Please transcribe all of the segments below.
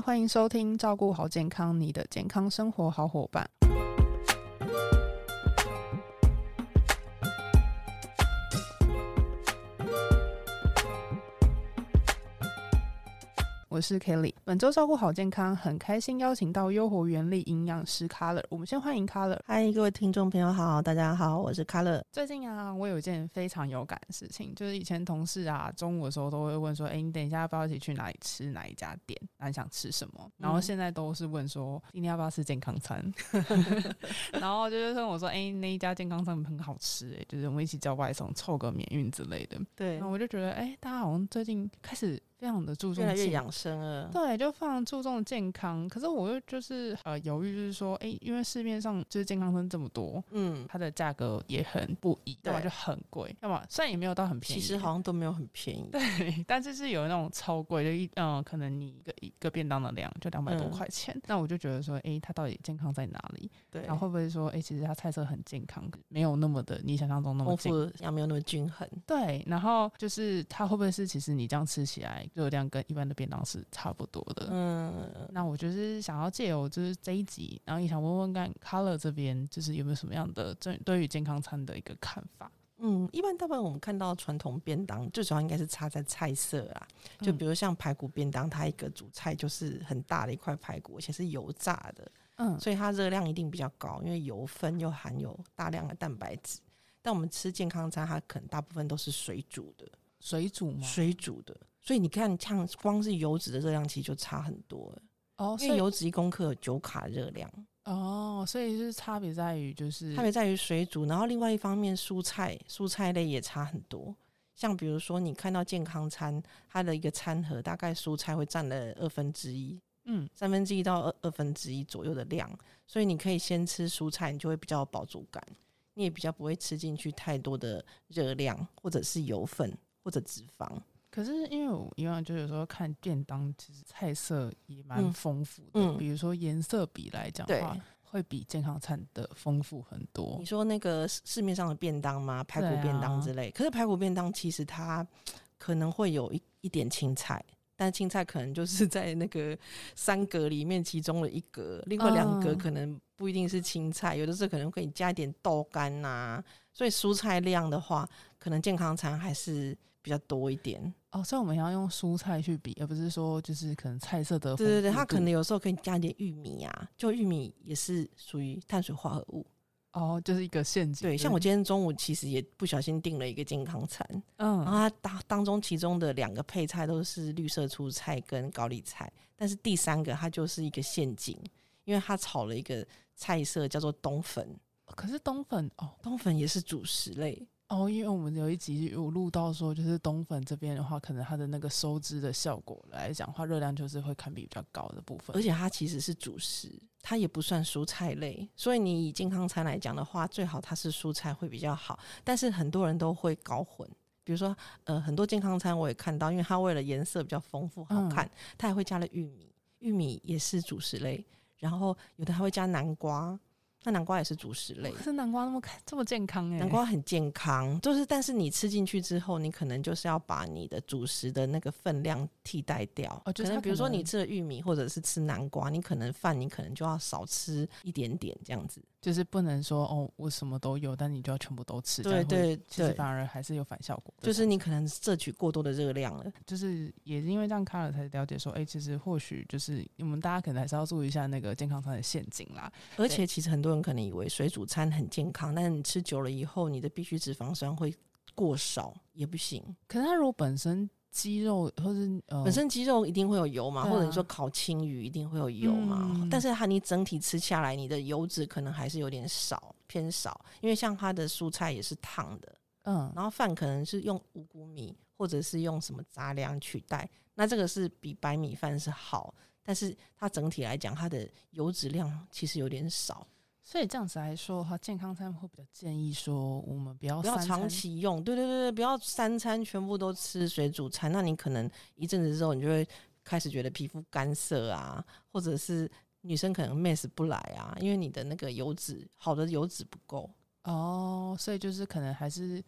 欢迎收听《照顾好健康》，你的健康生活好伙伴。我是 Kelly，本周照顾好健康，很开心邀请到优活原力营养师 Color。我们先欢迎 Color。嗨，各位听众朋友好，大家好，我是 Color。最近啊，我有一件非常有感的事情，就是以前同事啊，中午的时候都会问说：“哎，你等一下要不要一起去哪里吃哪一家店？那你想吃什么？”然后现在都是问说：“今天要不要吃健康餐？” 然后就是问我说：“哎，那一家健康餐很好吃，哎，就是我们一起叫外送，凑个免运之类的。”对，那我就觉得，哎，大家好像最近开始。非常的注重，越来越养生了。对，就非常注重健康。可是我又就是呃犹豫，就是说，哎，因为市面上就是健康餐这么多，嗯，它的价格也很不一，要么就很贵，要么虽然也没有到很便宜，其实好像都没有很便宜。对，但是是有那种超贵就，一嗯，可能你一个一个便当的量就两百多块钱。那我就觉得说，哎，它到底健康在哪里？对，然后会不会说，哎，其实它菜色很健康，没有那么的你想象中那么丰富，也没有那么均衡。对，然后就是它会不会是其实你这样吃起来热量跟一般的便当是差不多的，嗯，那我就是想要借由就是这一集，然后也想问问看，Color 这边就是有没有什么样的对对于健康餐的一个看法？嗯，一般大部分我们看到传统便当，最主要应该是差在菜色啊，就比如像排骨便当，它一个主菜就是很大的一块排骨，而且是油炸的，嗯，所以它热量一定比较高，因为油分又含有大量的蛋白质。但我们吃健康餐，它可能大部分都是水煮的，水煮吗？水煮的。所以你看，像光是油脂的热量其实就差很多哦。因为油脂一公克有九卡热量哦，所以是差别在于就是差别在于水煮，然后另外一方面蔬菜蔬菜类也差很多。像比如说你看到健康餐，它的一个餐盒大概蔬菜会占了二分之一，嗯，三分之一到二二分之一左右的量，所以你可以先吃蔬菜，你就会比较有饱足感，你也比较不会吃进去太多的热量或者是油分或者脂肪。可是因为我以往就有时候看便当，其实菜色也蛮丰富的。嗯，比如说颜色比来讲的话，会比健康餐的丰富很多。你说那个市面上的便当吗？排骨便当之类。可是排骨便当其实它可能会有一一点青菜，但青菜可能就是在那个三格里面其中的一格，另外两格可能不一定是青菜，有的时候可能可以加一点豆干呐。所以蔬菜量的话，可能健康餐还是。比较多一点哦，所以我们要用蔬菜去比，而不是说就是可能菜色的。对对对，它可能有时候可以加一点玉米啊，就玉米也是属于碳水化合物哦，就是一个陷阱。对，像我今天中午其实也不小心订了一个健康餐，嗯，然后它当当中其中的两个配菜都是绿色蔬菜跟高丽菜，但是第三个它就是一个陷阱，因为它炒了一个菜色叫做冬粉，可是冬粉哦，冬粉也是主食类。哦，因为我们有一集有录到说，就是冬粉这边的话，可能它的那个收汁的效果来讲话，热量就是会堪比比较高的部分。而且它其实是主食，它也不算蔬菜类，所以你以健康餐来讲的话，最好它是蔬菜会比较好。但是很多人都会搞混，比如说呃，很多健康餐我也看到，因为它为了颜色比较丰富好看，它还会加了玉米，玉米也是主食类，然后有的还会加南瓜。那南瓜也是主食类，可是南瓜那么这么健康哎，南瓜很健康，就是但是你吃进去之后，你可能就是要把你的主食的那个分量替代掉。哦，可能比如说你吃了玉米或者是吃南瓜，你可能饭你可能就要少吃一点点这样子。就是不能说哦，我什么都有，但你就要全部都吃，对对，其实反而还是有反效果。就是你可能摄取过多的热量了。就是也是因为这样，看了才了解说，哎，其实或许就是我们大家可能还是要注意一下那个健康餐的陷阱啦。而且其实很多人可能以为水煮餐很健康，但是你吃久了以后，你的必需脂肪酸会过少也不行。可是它如果本身。鸡肉或者本身鸡肉一定会有油嘛，或者你说烤青鱼一定会有油嘛，但是它你整体吃下来，你的油脂可能还是有点少，偏少，因为像它的蔬菜也是烫的，嗯，然后饭可能是用五谷米或者是用什么杂粮取代，那这个是比白米饭是好，但是它整体来讲，它的油脂量其实有点少。所以这样子来说的话，健康餐会比较建议说，我们不要不要长期用，对对对对，不要三餐全部都吃水煮餐，那你可能一阵子之后，你就会开始觉得皮肤干涩啊，或者是女生可能 miss 不来啊，因为你的那个油脂好的油脂不够哦，所以就是可能还是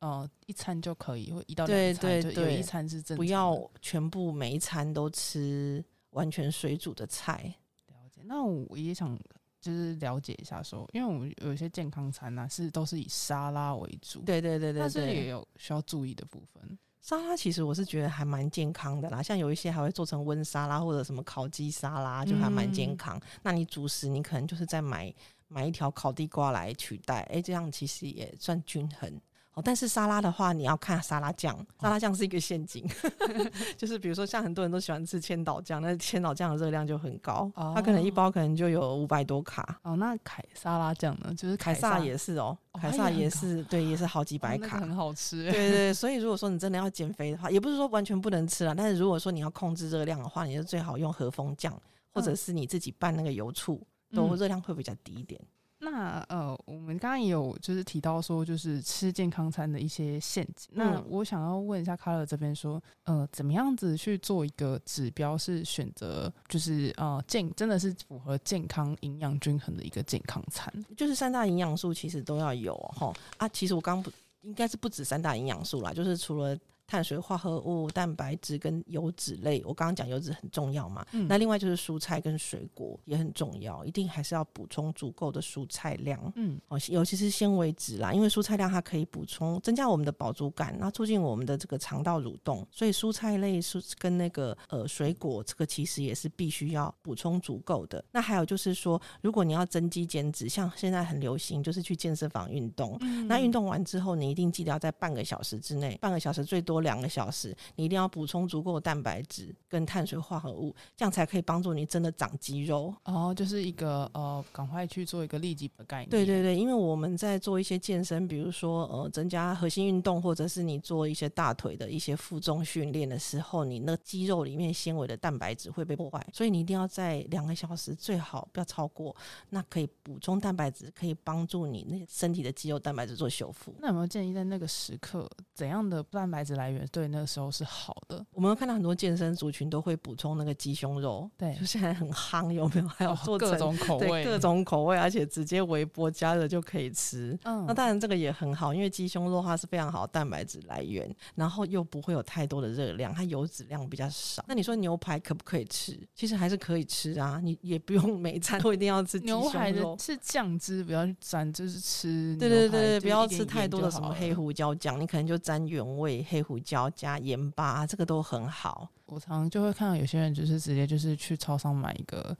呃一餐就可以，或一到两餐就有一餐是正，不要全部每一餐都吃。完全水煮的菜。了解，那我也想就是了解一下，说，因为我们有一些健康餐呢，是都是以沙拉为主，对对对对，但是也有需要注意的部分。沙拉其实我是觉得还蛮健康的啦，像有一些还会做成温沙拉或者什么烤鸡沙拉，就还蛮健康。那你主食你可能就是在买买一条烤地瓜来取代，哎，这样其实也算均衡。哦，但是沙拉的话，你要看沙拉酱，沙拉酱是一个陷阱，就是比如说像很多人都喜欢吃千岛酱，那千岛酱的热量就很高，它可能一包可能就有五百多卡。哦，那凯沙拉酱呢？就是凯撒也是哦，凯撒也是，对，也是好几百卡，很好吃。对对，所以如果说你真的要减肥的话，也不是说完全不能吃了，但是如果说你要控制热量的话，你就最好用和风酱，或者是你自己拌那个油醋，都热量会比较低一点。那呃，我们刚刚也有就是提到说，就是吃健康餐的一些陷阱。那我想要问一下卡尔这边说，呃，怎么样子去做一个指标，是选择就是呃健真的是符合健康营养均衡的一个健康餐？就是三大营养素其实都要有哈啊。其实我刚不应该是不止三大营养素啦，就是除了。碳水化合物、蛋白质跟油脂类，我刚刚讲油脂很重要嘛。那另外就是蔬菜跟水果也很重要，一定还是要补充足够的蔬菜量。嗯，哦，尤其是纤维质啦，因为蔬菜量它可以补充增加我们的饱足感，那促进我们的这个肠道蠕动。所以蔬菜类是跟那个呃水果，这个其实也是必须要补充足够的。那还有就是说，如果你要增肌减脂，像现在很流行就是去健身房运动，那运动完之后，你一定记得要在半个小时之内，半个小时最多。两个小时，你一定要补充足够的蛋白质跟碳水化合物，这样才可以帮助你真的长肌肉。哦，就是一个呃，赶快去做一个立即的概念。对对对，因为我们在做一些健身，比如说呃，增加核心运动，或者是你做一些大腿的一些负重训练的时候，你那肌肉里面纤维的蛋白质会被破坏，所以你一定要在两个小时，最好不要超过，那可以补充蛋白质，可以帮助你那身体的肌肉蛋白质做修复。那有没有建议在那个时刻怎样的蛋白质来？对，那个时候是好的。我们看到很多健身族群都会补充那个鸡胸肉，对，就现在很夯，有没有？还有做各种口味，各种口味，而且直接微波加热就可以吃。嗯，那当然这个也很好，因为鸡胸肉它是非常好的蛋白质来源，然后又不会有太多的热量，它油脂量比较少。那你说牛排可不可以吃？其实还是可以吃啊，你也不用 每餐都一定要吃牛排的，是酱汁，不要去沾，就是吃。对对对，不要吃太多的什么黑胡椒酱，你可能就沾原味黑胡椒加盐巴，这个都很好。我常常就会看到有些人就是直接就是去超商买一个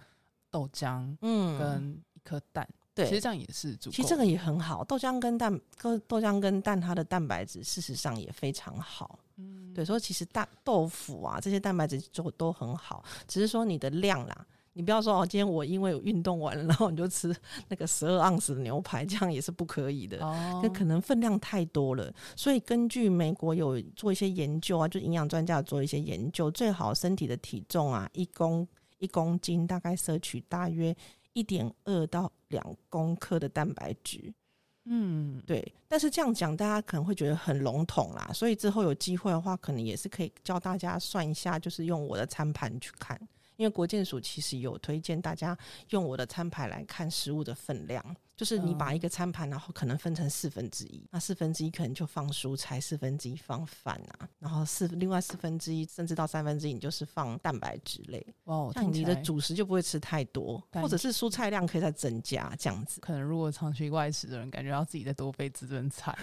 豆浆，嗯，跟一颗蛋。对，其实这样也是足。其实这个也很好，豆浆跟蛋，豆豆浆跟蛋，它的蛋白质事实上也非常好。嗯，对，所以其实大豆腐啊这些蛋白质就都很好，只是说你的量啦。你不要说哦，今天我因为运动完了，然后你就吃 那个十二盎司的牛排，这样也是不可以的。哦，那可能分量太多了。所以根据美国有做一些研究啊，就营养专家做一些研究，最好身体的体重啊，一公一公斤大概摄取大约一点二到两公克的蛋白质。嗯，对。但是这样讲，大家可能会觉得很笼统啦。所以之后有机会的话，可能也是可以教大家算一下，就是用我的餐盘去看。因为国建署其实有推荐大家用我的餐牌来看食物的分量。就是你把一个餐盘，然后可能分成四分之一，那四分之一可能就放蔬菜，四分之一放饭啊，然后四另外四分之一甚至到三分之一，你就是放蛋白质类。哦，那你的主食就不会吃太多，或者是蔬菜量可以再增加这样子。可能如果长期外食的人，感觉到自己在多备自顿菜。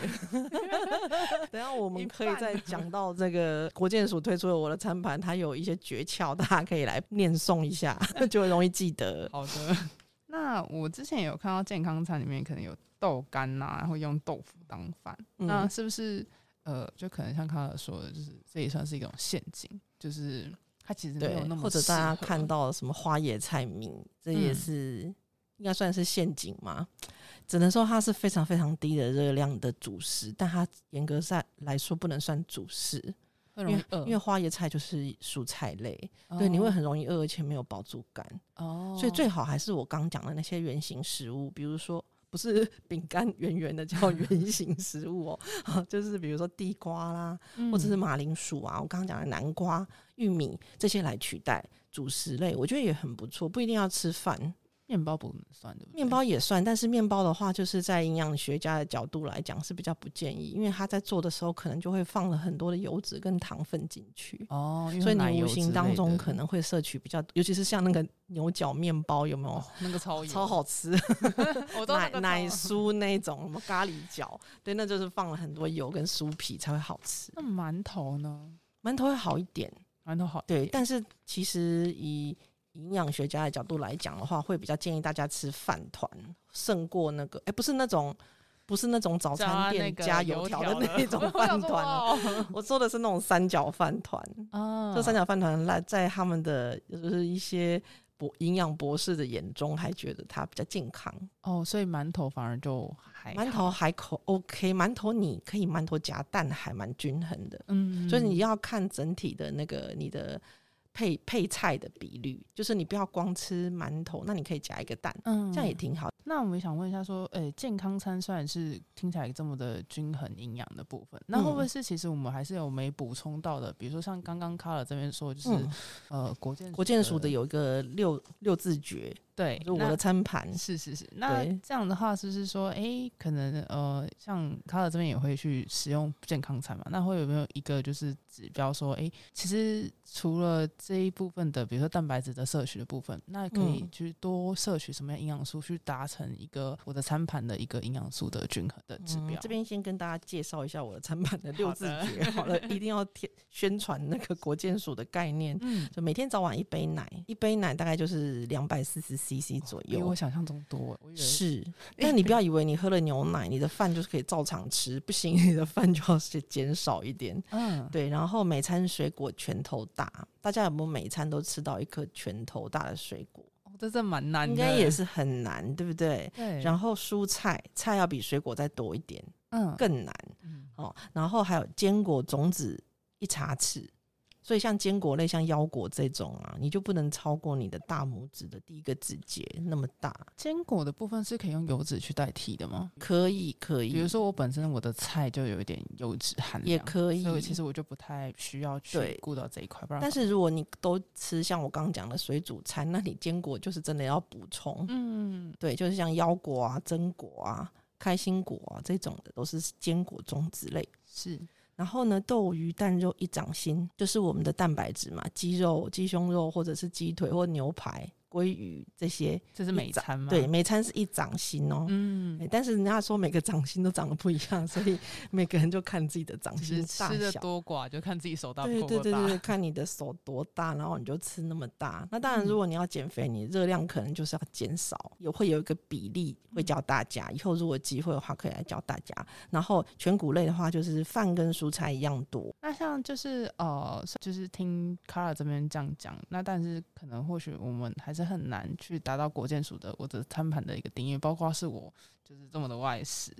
等下我们可以再讲到这个国健署推出的我的餐盘，它有一些诀窍，大家可以来念诵一下，就会容易记得。好的。那我之前有看到健康餐里面可能有豆干呐，然后用豆腐当饭，那是不是呃，就可能像康尔说的，就是这也算是一种陷阱，就是它其实没有那么或者大家看到什么花椰菜名，这也是应该算是陷阱吗？只能说它是非常非常低的热量的主食，但它严格上来说不能算主食。因为因为花椰菜就是蔬菜类，对，你会很容易饿，而且没有饱足感。哦，所以最好还是我刚讲的那些圆形食物，比如说不是 饼干圆圆的叫 圆形食物哦，就是比如说地瓜啦，或者是马铃薯啊，我刚刚讲的南瓜、玉米这些来取代主食类，我觉得也很不错，不一定要吃饭。面包不能算的，面包也算，但是面包的话，就是在营养学家的角度来讲是比较不建议，因为他在做的时候可能就会放了很多的油脂跟糖分进去。哦，所以你无形当中可能会摄取比较，尤其是像那个牛角面包，有没有？那个超超好吃，奶奶酥那种什么咖喱角，对，那就是放了很多油跟酥皮才会好吃。那馒头呢？馒头会好一点，馒头好对，但是其实以营养学家的角度来讲的话，会比较建议大家吃饭团，胜过那个，哎，不是那种，不是那种早餐店加油条的那种饭团，我说的是那种三角饭团啊，这三角饭团来在他们的就是一些。博营养博士的眼中还觉得它比较健康。哦，所以馒头反而就还馒头还口 OK，馒头你可以馒头夹蛋还蛮均衡的，嗯，所以你要看整体的那个你的。配配菜的比率，就是你不要光吃馒头，那你可以加一个蛋，嗯，这样也挺好。那我们想问一下，说，诶，健康餐虽然是听起来这么的均衡营养的部分，那会不会是其实我们还是有没补充到的？比如说像刚刚卡尔这边说，就是呃，国健国健署的有一个六六字诀。对，就我的餐盘是是是。那这样的话，是不是说，哎，可能呃，像卡尔这边也会去使用健康餐嘛？那会有没有一个就是指标说，哎，其实除了这一部分的，比如说蛋白质的摄取的部分，那可以去多摄取什么样营养素，去达成一个我的餐盘的一个营养素的均衡的指标？这边先跟大家介绍一下我的餐盘的六 字诀，好了，一定要贴宣传那个国健署的概念。嗯，就每天早晚一杯奶，一杯奶大概就是两百四十。C C 左右，比我想象中多。是，但你不要以为你喝了牛奶，你的饭就是可以照常吃，不行，你的饭就要减少一点。嗯，对。然后每餐水果拳头大，大家有没有每餐都吃到一颗拳头大的水果？这这蛮难，应该也是很难，对不对？对。然后蔬菜菜要比水果再多一点，嗯，更难。哦，然后还有坚果种子一茶匙。所以像坚果类，像腰果这种啊，你就不能超过你的大拇指的第一个指节那么大。坚果的部分是可以用油脂去代替的吗？可以，可以。比如说我本身我的菜就有一点油脂含量，也可以。所以其实我就不太需要去顾到这一块。但是如果你都吃像我刚刚讲的水煮餐，那你坚果就是真的要补充。嗯，对，就是像腰果啊、榛果啊、开心果啊这种的，都是坚果种子类。是。然后呢，豆鱼蛋肉一掌心，就是我们的蛋白质嘛，鸡肉、鸡胸肉或者是鸡腿或牛排。鲑鱼这些，这是每餐吗？对，每餐是一掌心哦。嗯，但是人家说每个掌心都长得不一样，所以 每个人就看自己的掌心大小多寡，就看自己手大对对对对，看你的手多大，然后你就吃那么大。那当然，如果你要减肥，你热量可能就是要减少，也会有一个比例会教大家。以后如果机会的话，可以来教大家。然后全谷类的话，就是饭跟蔬菜一样多。那像就是呃，就是听卡尔这边这样讲，那但是可能或许我们还是。是很难去达到国建署的或者餐盘的一个定义，包括是我就是这么的外食，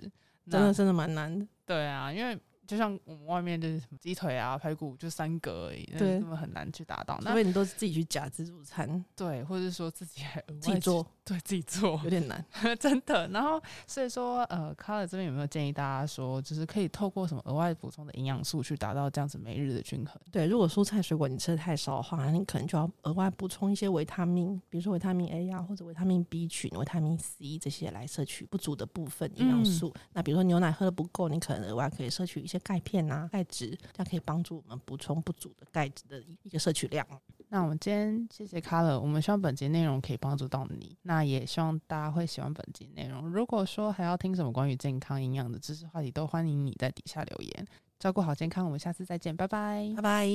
真的真的蛮难的。对啊，因为。就像我们外面就是什么鸡腿啊、排骨，就三格而已，对，根本很难去达到。因为你都是自己去夹自助餐，对，或者是说自己还自己做，对自己做有点难，真的。然后所以说，呃，卡尔这边有没有建议大家说，就是可以透过什么额外补充的营养素去达到这样子每日的均衡？对，如果蔬菜水果你吃的太少的话，你可能就要额外补充一些维他命，比如说维他命 A 啊，或者维他命 B 群、维他命 C 这些来摄取不足的部分营养素。那比如说牛奶喝的不够，你可能额外可以摄取一些钙片啊。钙质，这样可以帮助我们补充不足的钙质的一个摄取量。那我们今天谢谢卡乐，我们希望本节内容可以帮助到你，那也希望大家会喜欢本节内容。如果说还要听什么关于健康营养的知识话题，都欢迎你在底下留言。照顾好健康，我们下次再见，拜拜，拜拜。